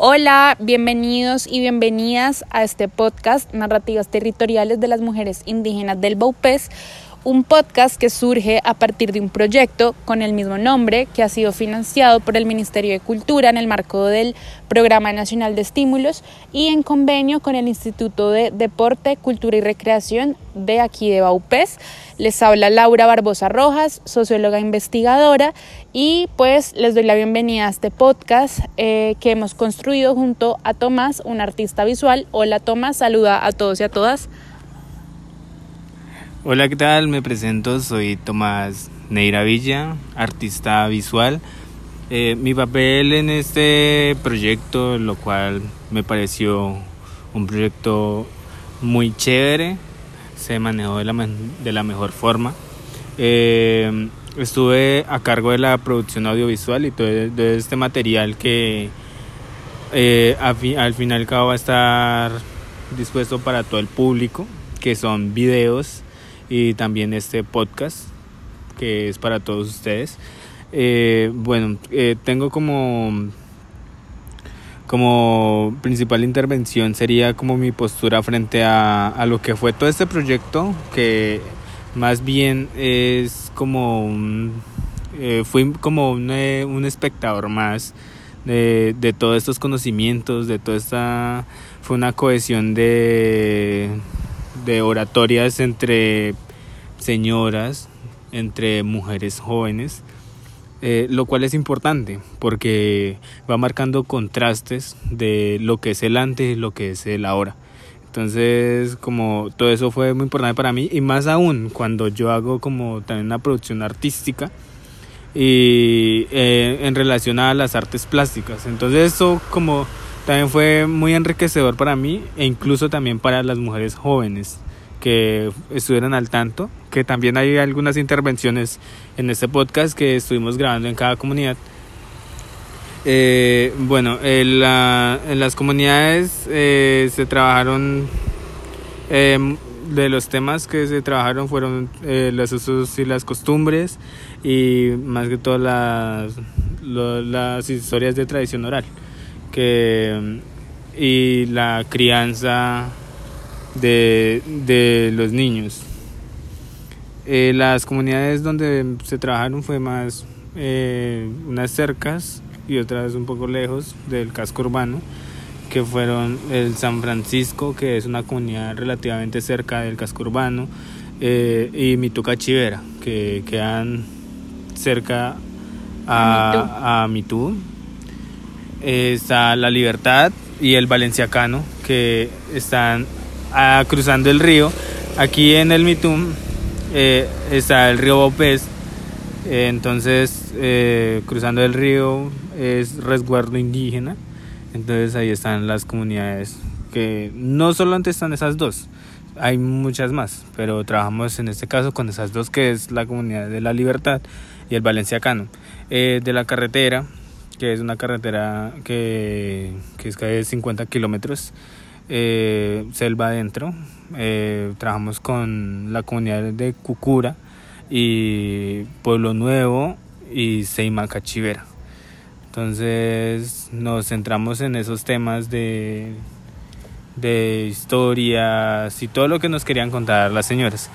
Hola, bienvenidos y bienvenidas a este podcast Narrativas Territoriales de las Mujeres Indígenas del Baupés, un podcast que surge a partir de un proyecto con el mismo nombre que ha sido financiado por el Ministerio de Cultura en el marco del Programa Nacional de Estímulos y en convenio con el Instituto de Deporte, Cultura y Recreación de aquí de Baupés. Les habla Laura Barbosa Rojas, socióloga investigadora, y pues les doy la bienvenida a este podcast eh, que hemos construido junto a Tomás, un artista visual. Hola Tomás, saluda a todos y a todas. Hola, ¿qué tal? Me presento, soy Tomás Neira Villa, artista visual. Eh, mi papel en este proyecto, lo cual me pareció un proyecto muy chévere, se manejó de la, de la mejor forma. Eh, estuve a cargo de la producción audiovisual y todo este material que eh, al fin y al cabo va a estar dispuesto para todo el público, que son videos y también este podcast que es para todos ustedes. Eh, bueno, tengo como como principal intervención sería como mi postura frente a, a, lo que fue todo este proyecto que más bien es como un eh, fui como un, un espectador más de, de, todos estos conocimientos de toda esta fue una cohesión de de oratorias entre señoras, entre mujeres jóvenes, eh, lo cual es importante porque va marcando contrastes de lo que es el antes y lo que es el ahora. Entonces, como todo eso fue muy importante para mí y más aún cuando yo hago como también una producción artística y eh, en relación a las artes plásticas. Entonces, eso como también fue muy enriquecedor para mí e incluso también para las mujeres jóvenes que estuvieran al tanto, que también hay algunas intervenciones en este podcast que estuvimos grabando en cada comunidad. Eh, bueno, en, las comunidades eh, se trabajaron, em, de los temas que se trabajaron fueron eh, los usos y las costumbres y más que todo las, las historias de tradición oral que, y la crianza de, de los niños. Eh, las comunidades donde se trabajaron fue más eh, unas cercas y otras un poco lejos del casco urbano, que fueron el San Francisco, que es una comunidad relativamente cerca del casco urbano, eh, y Mituca Chivera, que quedan cerca a, a Mitú. está La Libertad y el Valenciacano, que están cruzando el río. Aquí en el Mitum eh, está el río Bopés. Eh, entonces, eh, cruzando el río es resguardo indígena. Entonces ahí están las comunidades que no solamente están esas dos, hay muchas más, pero trabajamos en este caso con esas dos que es la comunidad de la libertad y el valenciacano. de la carretera, que es una carretera que, que es de 50 kilómetros, eh, selva adentro. Eh, trabajamos con la comunidad de Cucura y Pueblo Nuevo y Seimacachivera. Entonces nos centramos en esos temas de, de historias y todo lo que nos querían contar las señoras.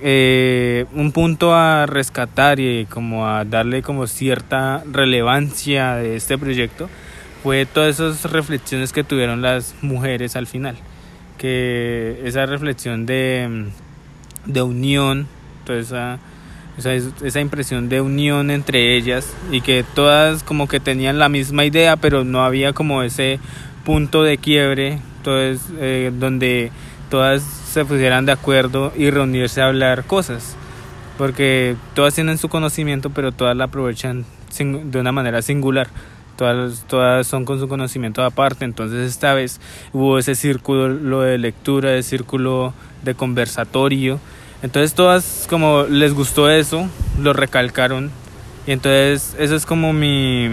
Eh, un punto a rescatar y como a darle como cierta relevancia de este proyecto fue todas esas reflexiones que tuvieron las mujeres al final, que esa reflexión de, de unión, toda esa, esa, esa, impresión de unión entre ellas y que todas como que tenían la misma idea, pero no había como ese punto de quiebre, entonces, eh, donde todas se pusieran de acuerdo y reunirse a hablar cosas, porque todas tienen su conocimiento, pero todas la aprovechan de una manera singular todas, todas son con su conocimiento aparte, entonces esta vez hubo ese círculo de lectura, ese círculo de conversatorio, entonces todas como les gustó eso, lo recalcaron. Y entonces eso es como mi,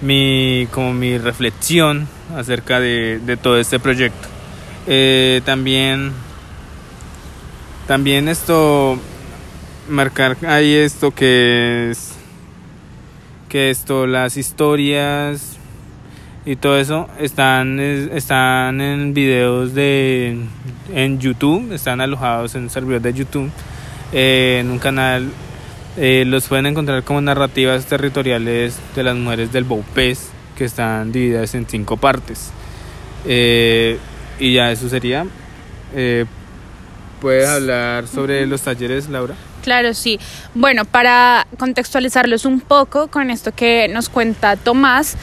mi, como mi reflexión acerca de, de todo este proyecto. Eh, también, también esto, marcar ahí esto que es que esto, las historias y todo eso están, están en videos de en YouTube, están alojados en servidores de YouTube, eh, en un canal. Eh, los pueden encontrar como narrativas territoriales de las mujeres del Baupés, que están divididas en cinco partes. Eh, y ya eso sería. ¿Puedes hablar sobre los talleres, Laura? Claro, sí. Bueno, para contextualizarlos un poco con esto que nos cuenta Tomás,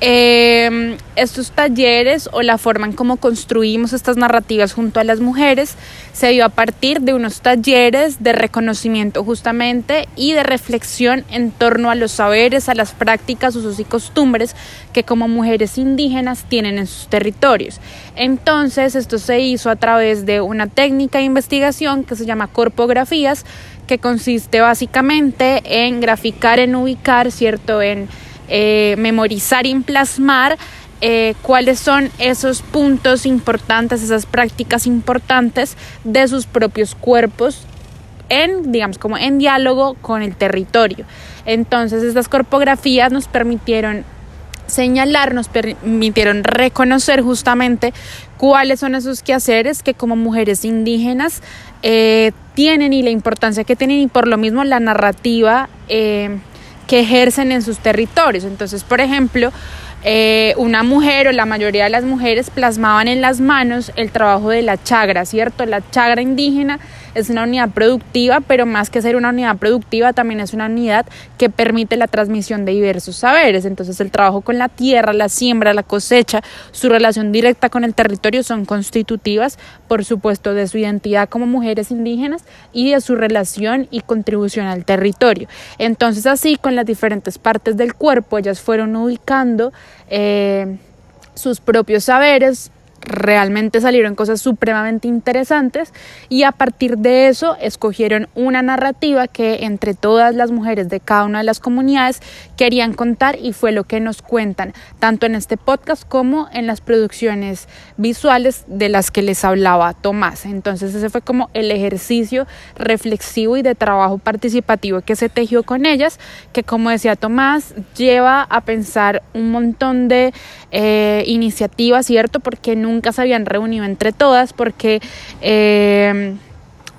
eh, estos talleres o la forma en cómo construimos estas narrativas junto a las mujeres se dio a partir de unos talleres de reconocimiento justamente y de reflexión en torno a los saberes, a las prácticas, usos y costumbres que como mujeres indígenas tienen en sus territorios. Entonces, esto se hizo a través de una técnica de investigación que se llama corpografías, que consiste básicamente en graficar, en ubicar, ¿cierto? En eh, memorizar y plasmar eh, cuáles son esos puntos importantes, esas prácticas importantes de sus propios cuerpos en, digamos, como en diálogo con el territorio. Entonces, estas corpografías nos permitieron señalar, nos permitieron reconocer justamente cuáles son esos quehaceres que como mujeres indígenas eh, tienen y la importancia que tienen y por lo mismo la narrativa que ejercen en sus territorios. Entonces, por ejemplo, eh, una mujer o la mayoría de las mujeres plasmaban en las manos el trabajo de la chagra, ¿cierto? La chagra indígena es una unidad productiva, pero más que ser una unidad productiva, también es una unidad que permite la transmisión de diversos saberes. Entonces el trabajo con la tierra, la siembra, la cosecha, su relación directa con el territorio son constitutivas, por supuesto, de su identidad como mujeres indígenas y de su relación y contribución al territorio. Entonces así, con las diferentes partes del cuerpo, ellas fueron ubicando eh, sus propios saberes, realmente salieron cosas supremamente interesantes y a partir de eso escogieron una narrativa que entre todas las mujeres de cada una de las comunidades querían contar y fue lo que nos cuentan tanto en este podcast como en las producciones visuales de las que les hablaba Tomás. Entonces ese fue como el ejercicio reflexivo y de trabajo participativo que se tejió con ellas, que como decía Tomás, lleva a pensar un montón de eh, iniciativas, ¿cierto? Porque nunca nunca se habían reunido entre todas porque eh,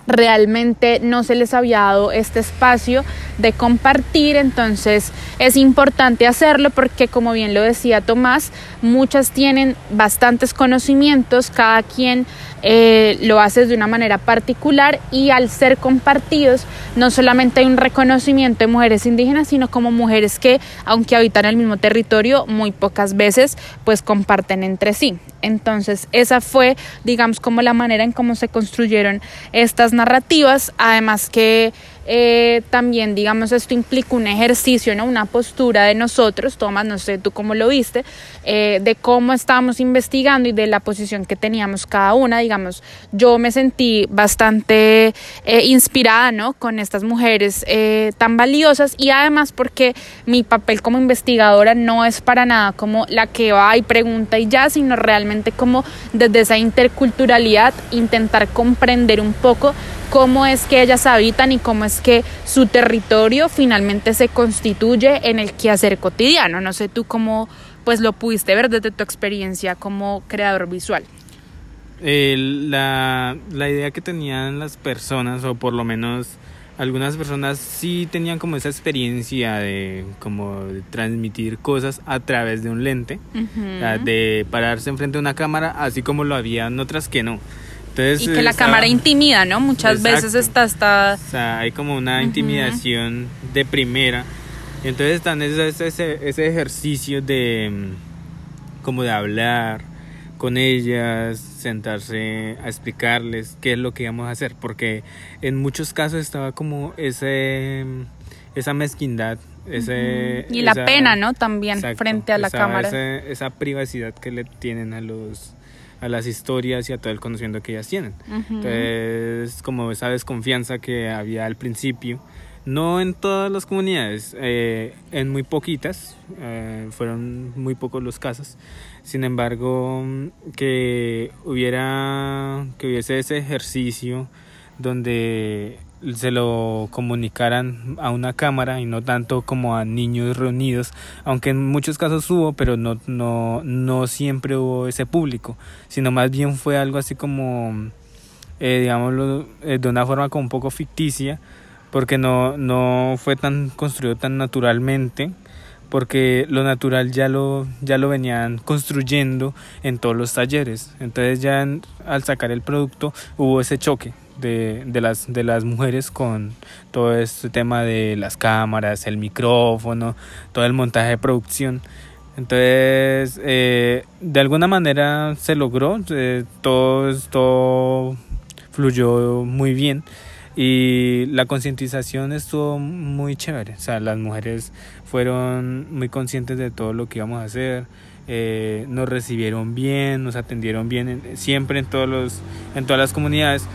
realmente no se les había dado este espacio de compartir, entonces es importante hacerlo porque como bien lo decía Tomás, muchas tienen bastantes conocimientos, cada quien eh, lo hace de una manera particular y al ser compartidos no solamente hay un reconocimiento de mujeres indígenas, sino como mujeres que aunque habitan el mismo territorio, muy pocas veces pues comparten entre sí. Entonces esa fue digamos como la manera en cómo se construyeron estas narrativas, además que eh, también, digamos, esto implica un ejercicio, ¿no? una postura de nosotros, Tomás, no sé tú cómo lo viste, eh, de cómo estábamos investigando y de la posición que teníamos cada una. Digamos, yo me sentí bastante eh, inspirada ¿no? con estas mujeres tan valiosas y además porque mi papel como investigadora no es para nada como la que va y pregunta y ya, sino realmente como desde esa interculturalidad intentar comprender un poco cómo es que ellas habitan y cómo es que su territorio finalmente se constituye en el quehacer cotidiano. No sé tú cómo pues lo pudiste ver desde tu experiencia como creador visual. la, la idea que tenían las personas, o por lo menos algunas personas sí tenían como esa experiencia de como transmitir cosas a través de un lente, de pararse enfrente de una cámara, así como lo habían otras que no y que la cámara intimida, ¿no? Muchas veces está hasta... O sea, hay como una intimidación de primera. Entonces están ese, ese, ese ejercicio de mm, como de hablar con ellas, sentarse a explicarles qué es lo que íbamos a hacer, porque en muchos casos estaba como ese mm, esa mezquindad, ese, y la pena, ¿no? También frente a la cámara. esa privacidad que le tienen a los a las historias y a todo el conocimiento que ellas tienen. Entonces, como esa desconfianza que había al principio, no en todas las comunidades, eh, en muy poquitas, eh, fueron muy pocos los casos. Sin embargo, que hubiera, que hubiese ese ejercicio donde se lo comunicaran a una cámara y no tanto como a niños reunidos, aunque en muchos casos hubo, pero no, no, no siempre hubo ese público, sino más bien fue algo así como, eh, digámoslo, eh, de una forma como un poco ficticia, porque no, no fue tan construido tan naturalmente porque lo natural ya lo, ya lo venían construyendo en todos los talleres. Entonces ya al sacar el producto hubo ese choque de, de, las, de las mujeres con todo este tema de las cámaras, el micrófono, todo el montaje de producción. Entonces, eh, de alguna manera se logró, eh, todo, todo fluyó muy bien y la concientización estuvo muy chévere. O sea, las mujeres fueron muy conscientes de todo lo que íbamos a hacer. Eh, nos recibieron bien, nos atendieron bien siempre en todos los en todas las comunidades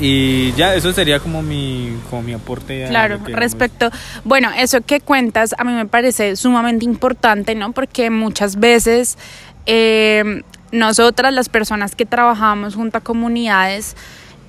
y ya eso sería como mi como mi aporte claro respecto bueno eso que cuentas a mí me parece sumamente importante no porque muchas veces eh, nosotras las personas que trabajamos junto a comunidades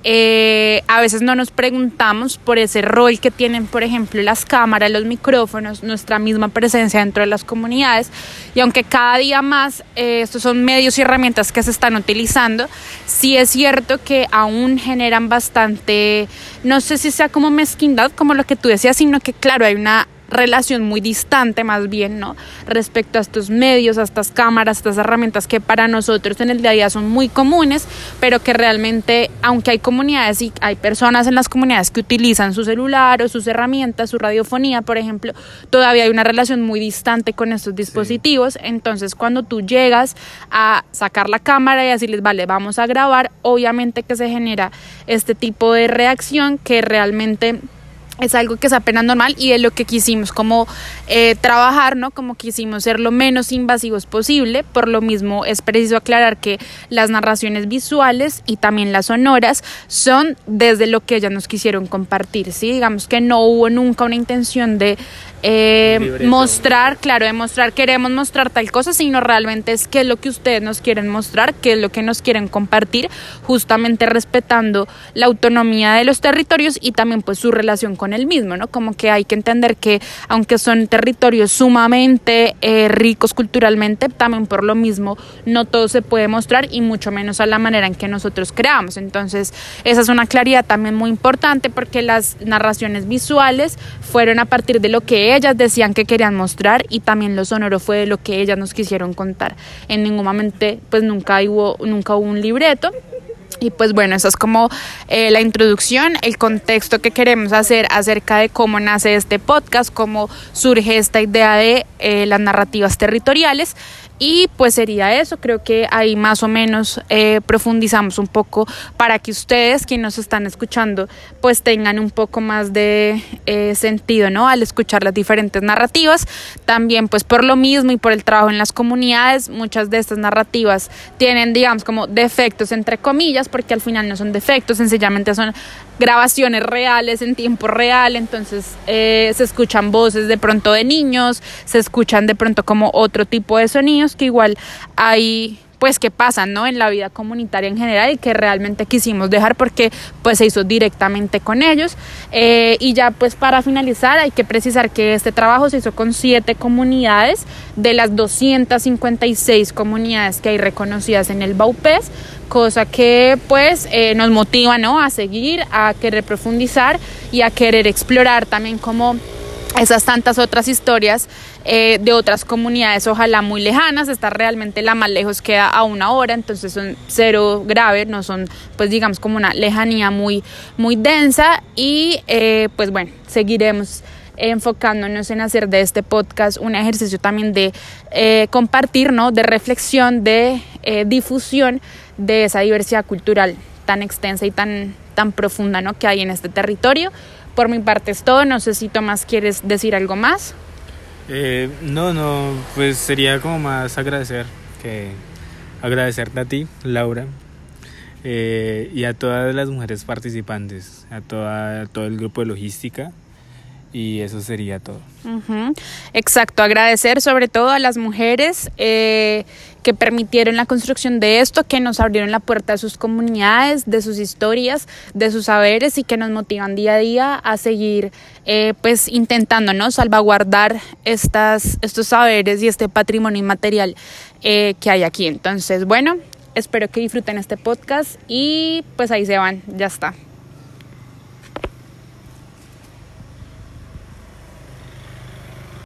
eh, a veces no nos preguntamos por ese rol que tienen, por ejemplo, las cámaras, los micrófonos, nuestra misma presencia dentro de las comunidades. Y aunque cada día más eh, estos son medios y herramientas que se están utilizando, sí es cierto que aún generan bastante, no sé si sea como mezquindad, como lo que tú decías, sino que claro, hay una relación muy distante más bien, ¿no? Respecto a estos medios, a estas cámaras, a estas herramientas que para nosotros en el día a día son muy comunes, pero que realmente, aunque hay comunidades y hay personas en las comunidades que utilizan su celular o sus herramientas, su radiofonía, por ejemplo, todavía hay una relación muy distante con estos dispositivos. Entonces, cuando tú llegas a sacar la cámara y decirles, vale, vamos a grabar, obviamente que se genera este tipo de reacción que realmente es algo que es apenas normal y es lo que quisimos como eh, trabajar, ¿no? Como quisimos ser lo menos invasivos posible. Por lo mismo es preciso aclarar que las narraciones visuales y también las sonoras son desde lo que ellas nos quisieron compartir, ¿sí? Digamos que no hubo nunca una intención de eh, mostrar, claro, de mostrar, queremos mostrar tal cosa, sino realmente es qué es lo que ustedes nos quieren mostrar, qué es lo que nos quieren compartir, justamente respetando la autonomía de los territorios y también pues su relación con el mismo, ¿no? Como que hay que entender que aunque son territorios sumamente eh, ricos culturalmente, también por lo mismo no todo se puede mostrar y mucho menos a la manera en que nosotros creamos. Entonces, esa es una claridad también muy importante porque las narraciones visuales fueron a partir de lo que ellas decían que querían mostrar y también lo sonoro fue lo que ellas nos quisieron contar. En ningún momento, pues nunca hubo, nunca hubo un libreto. Y pues bueno, eso es como eh, la introducción, el contexto que queremos hacer acerca de cómo nace este podcast, cómo surge esta idea de eh, las narrativas territoriales. Y pues sería eso, creo que ahí más o menos eh, profundizamos un poco para que ustedes, quienes nos están escuchando, pues tengan un poco más de eh, sentido, ¿no? Al escuchar las diferentes narrativas. También pues por lo mismo y por el trabajo en las comunidades, muchas de estas narrativas tienen, digamos, como defectos entre comillas, porque al final no son defectos, sencillamente son grabaciones reales en tiempo real, entonces eh, se escuchan voces de pronto de niños, se escuchan de pronto como otro tipo de sonidos que igual hay pues que pasan ¿no? en la vida comunitaria en general y que realmente quisimos dejar porque pues se hizo directamente con ellos eh, y ya pues para finalizar hay que precisar que este trabajo se hizo con siete comunidades de las 256 comunidades que hay reconocidas en el Baupés cosa que pues eh, nos motiva ¿no? a seguir, a querer profundizar y a querer explorar también como esas tantas otras historias eh, de otras comunidades, ojalá muy lejanas, esta realmente la más lejos queda a una hora, entonces son cero grave, no son pues digamos como una lejanía muy, muy densa y eh, pues bueno, seguiremos enfocándonos en hacer de este podcast un ejercicio también de eh, compartir, ¿no? de reflexión, de difusión de esa diversidad cultural tan extensa y tan, tan profunda ¿no? que hay en este territorio. Por mi parte es todo, no sé si Tomás quieres decir algo más. Eh, no, no, pues sería como más agradecer que agradecerte a ti, Laura, eh, y a todas las mujeres participantes, a, toda, todo el grupo de logística y eso sería todo. Exacto, agradecer sobre todo a las mujeres eh, que permitieron la construcción de esto, que nos abrieron la puerta de sus comunidades, de sus historias, de sus saberes y que nos motivan día a día a seguir eh, pues intentando ¿no? salvaguardar estas, estos saberes y este patrimonio inmaterial eh, que hay aquí. Entonces, bueno, espero que disfruten este podcast y pues ahí se van, ya está.